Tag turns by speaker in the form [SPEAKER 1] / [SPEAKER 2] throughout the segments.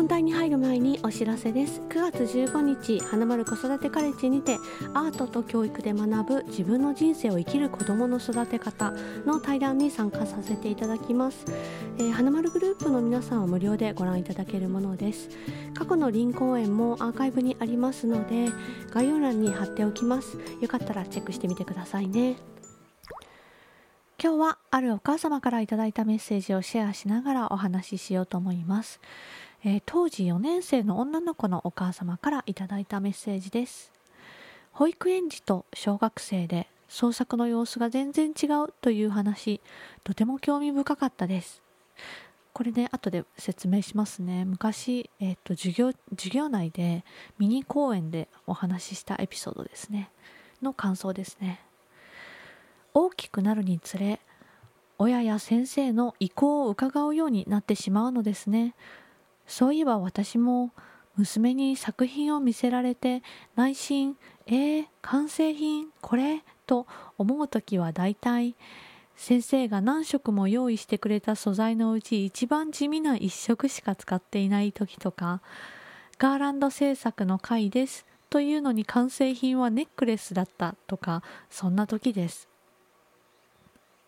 [SPEAKER 1] 本題に入る前にお知らせです。9月15日花丸子育てカレッジにてアートと教育で学ぶ自分の人生を生きる子どもの育て方の対談に参加させていただきます、えー、花丸グループの皆さんは無料でご覧いただけるものです。過去の林公演もアーカイブにありますので概要欄に貼っておきます。よかったらチェックしてみてくださいね。今日はあるお母様からいただいたメッセージをシェアしながらお話ししようと思います。えー、当時4年生の女の子のお母様からいただいたメッセージです。保育園児と小学生で創作の様子が全然違うという話とても興味深かったです。これね後で説明しますね。昔、えーと、授業授業内でミニ公演でお話ししたエピソードですね。の感想ですね。大きくなるにつれ親や先生の意向を伺うようになってしまうのですね。そういえば私も娘に作品を見せられて内心えー、完成品これ？と思う時は大体先生が何色も用意してくれた素材のうち一番地味な1色しか使っていない時とかガーランド制作の回ですというのに完成品はネックレスだったとかそんな時です。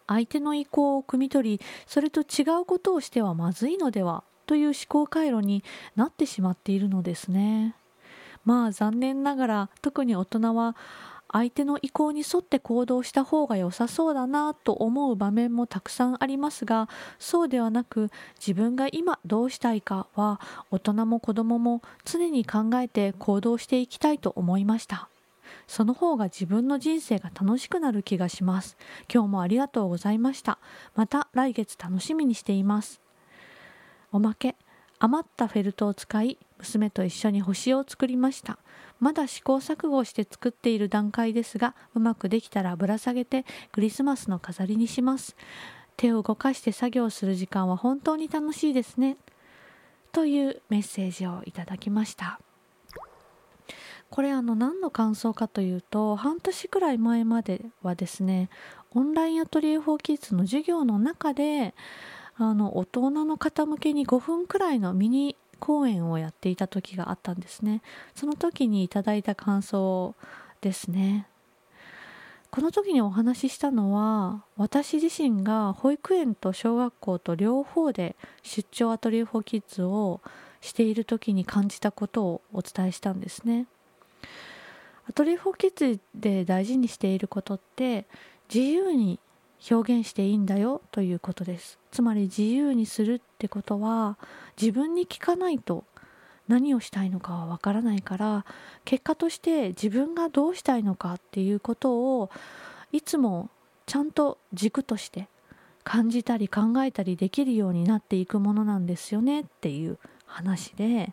[SPEAKER 1] 相手の意向を汲み取りそれと違うことをしてはまずいのでは？という思考回路になってしまっているのですね。まあ残念ながら特に大人は相手の意向に沿って行動した方が良さそうだなと思う場面もたくさんありますがそうではなく自分が今どうしたいかは大人も子供も常に考えて行動していきたいと思いました。その方が自分の人生が楽しくなる気がします。今日もありがとうございました。また来月楽しみにしています。おまけ。余ったフェルトを使い娘と一緒に星を作りました。まだ試行錯誤して作っている段階ですがうまくできたらぶら下げてクリスマスの飾りにします。手を動かして作業する時間は本当に楽しいですね。というメッセージをいただきました。これあの何の感想かというと半年くらい前まではですねオンラインアトリエ4キッズの授業の中であの大人の方向けに5分くらいのミニ講演をやっていた時があったんですね。その時にいただいた感想ですね。この時にお話ししたのは私自身が保育園と小学校と両方で出張アトリエ・フォー・キッズをしている時に感じたことをお伝えしたんですね。アトリエ・フォー・キッズで大事にしていることって自由に表現していいんだよということです。つまり自由にするってことは自分に聞かないと何をしたいのかはわからないから結果として自分がどうしたいのかっていうことをいつもちゃんと軸として感じたり考えたりできるようになっていくものなんですよねっていう話で、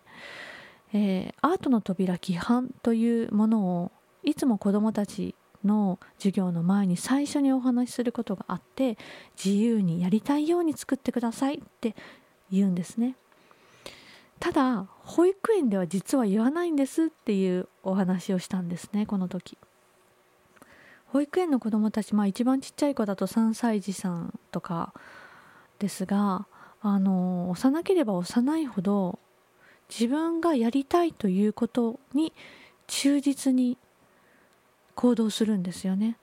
[SPEAKER 1] えー、アートの扉規範というものをいつも子どもたちの授業の前に最初にお話しすることがあって自由にやりたいように作ってくださいって言うんですね。ただ保育園では実は言わないんですっていうお話をしたんですねこの時。保育園の子どもたち、まあ、一番ちっちゃい子だと3歳児さんとかですがあの幼ければ幼いほど自分がやりたいということに忠実に行動するんですよね。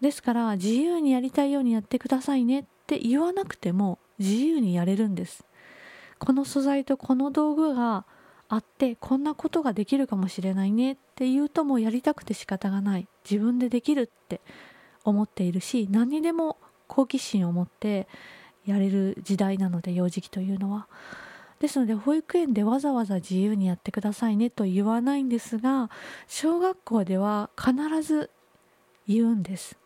[SPEAKER 1] ですから自由にやりたいようにやってくださいねって言わなくても自由にやれるんです。この素材とこの道具があってこんなことができるかもしれないねって言うともうやりたくて仕方がない。自分でできるって思っているし何にでも好奇心を持ってやれる時代なので幼児期というのは。ですので保育園でわざわざ自由にやってくださいねと言わないんですが小学校では必ず言うんです。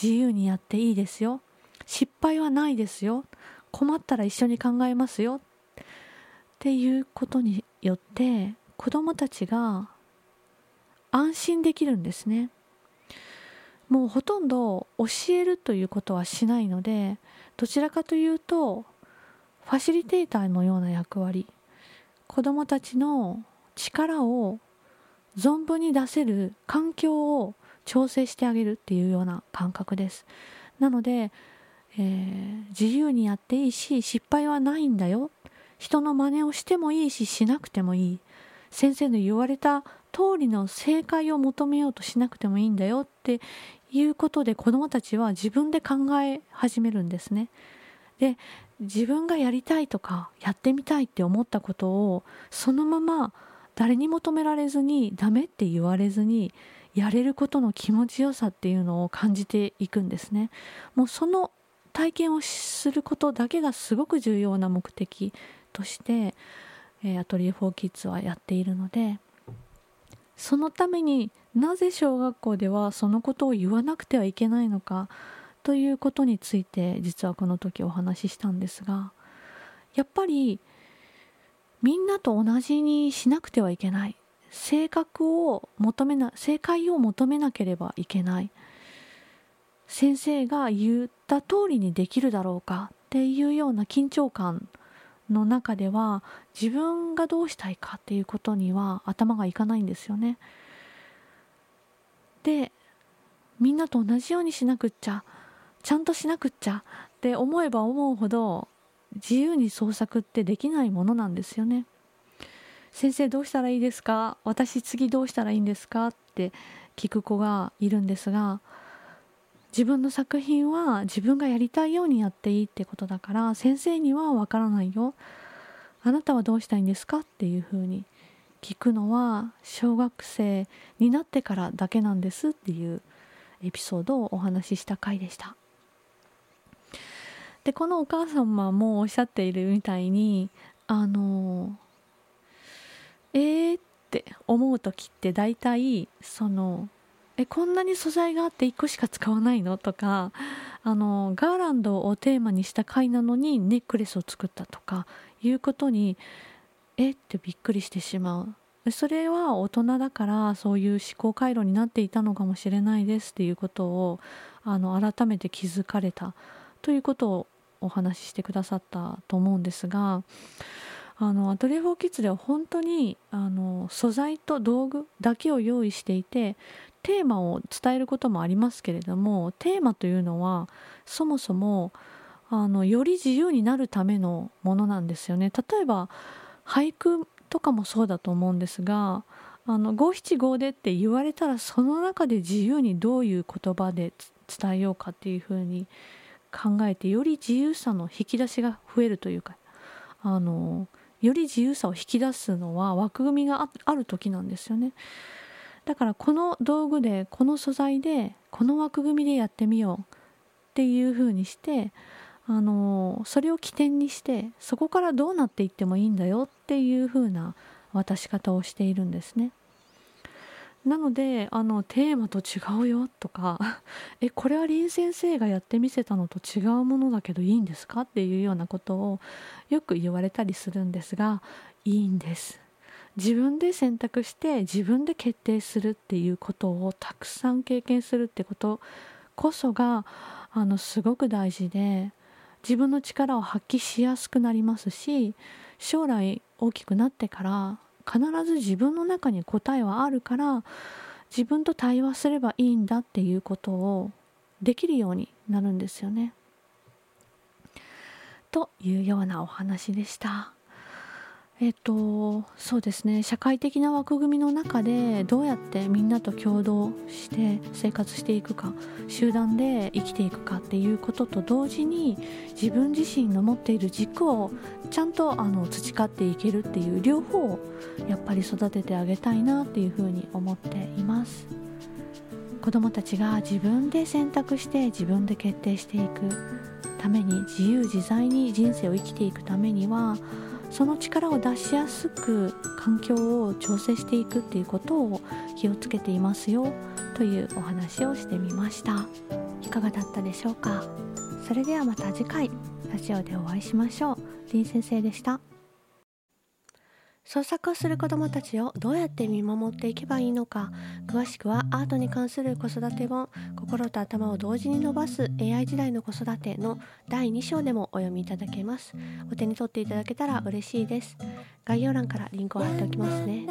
[SPEAKER 1] 自由にやっていいですよ。失敗はないですよ。困ったら一緒に考えますよ。っていうことによって子どもたちが安心できるんですね。もうほとんど教えるということはしないのでどちらかというとファシリテーターのような役割。子どもたちの力を存分に出せる環境を調整してあげるっていうような感覚です。なので、えー、自由にやっていいし失敗はないんだよ。人の真似をしてもいいししなくてもいい。先生の言われた通りの正解を求めようとしなくてもいいんだよ。っていうことで子どもたちは自分で考え始めるんですね。で自分がやりたいとかやってみたいって思ったことをそのまま誰に求められずにダメって言われずにやれることの気持ちよさっていうのを感じていくんですね。もうその体験をすることだけがすごく重要な目的として、えー、アトリエ4キッズはやっているのでそのためになぜ小学校ではそのことを言わなくてはいけないのかということについて実はこの時お話ししたんですがやっぱりみんなと同じにしなくてはいけない性格を求めな正解を求めなければいけない先生が言った通りにできるだろうかっていうような緊張感の中では自分がどうしたいかっていうことには頭がいかないんですよね。でみんなと同じようにしなくっちゃちゃんとしなくっちゃって思えば思うほど自由に創作ってできないものなんですよね。先生どうしたらいいですか？私次どうしたらいいんですか？って聞く子がいるんですが自分の作品は自分がやりたいようにやっていいってことだから先生にはわからないよ。あなたはどうしたいんですか？っていうふうに聞くのは小学生になってからだけなんですっていうエピソードをお話しした回でした。でこのお母様もおっしゃっているみたいにあのえーって思う時って大体そのえこんなに素材があって1個しか使わないのとかあのガーランドをテーマにした回なのにネックレスを作ったとかいうことにえってびっくりしてしまう。それは大人だからそういう思考回路になっていたのかもしれないですっていうことをあの改めて気づかれた。ということをお話ししてくださったと思うんですがあのアトリエフォーキッズでは本当にあの素材と道具だけを用意していてテーマを伝えることもありますけれどもテーマというのはそもそもあのより自由になるためのものなんですよね。例えば俳句とかもそうだと思うんですが五七五でって言われたらその中で自由にどういう言葉で伝えようかっていうふうに考えてより自由さの引き出しが増えるというかあのより自由さを引き出すのは枠組みがある時なんですよね。だからこの道具でこの素材でこの枠組みでやってみようっていうふうにしてあのそれを起点にしてそこからどうなっていってもいいんだよっていうふうな渡し方をしているんですね。なのであのテーマと違うよとか えこれは林先生がやってみせたのと違うものだけどいいんですかっていうようなことをよく言われたりするんですがいいんです。自分で選択して自分で決定するっていうことをたくさん経験するってことこそがあのすごく大事で自分の力を発揮しやすくなりますし将来大きくなってから必ず自分の中に答えはあるから自分と対話すればいいんだっていうことをできるようになるんですよね。というようなお話でした。えっとそうですね。社会的な枠組みの中でどうやってみんなと共同して生活していくか集団で生きていくかっていうことと同時に自分自身の持っている軸をちゃんとあの培っていけるっていう両方をやっぱり育ててあげたいなっていうふうに思っています。子どもたちが自分で選択して自分で決定していくために自由自在に人生を生きていくためにはその力を出しやすく環境を調整していくっていうことを気をつけていますよというお話をしてみました。いかがだったでしょうか？それではまた次回ラジオでお会いしましょう。林先生でした。創作をする子どもたちをどうやって見守っていけばいいのか。詳しくはアートに関する子育て本「心と頭を同時に伸ばす AI 時代の子育て」の第2章でもお読みいただけます。お手に取っていただけたら嬉しいです。概要欄からリンクを貼っておきますね。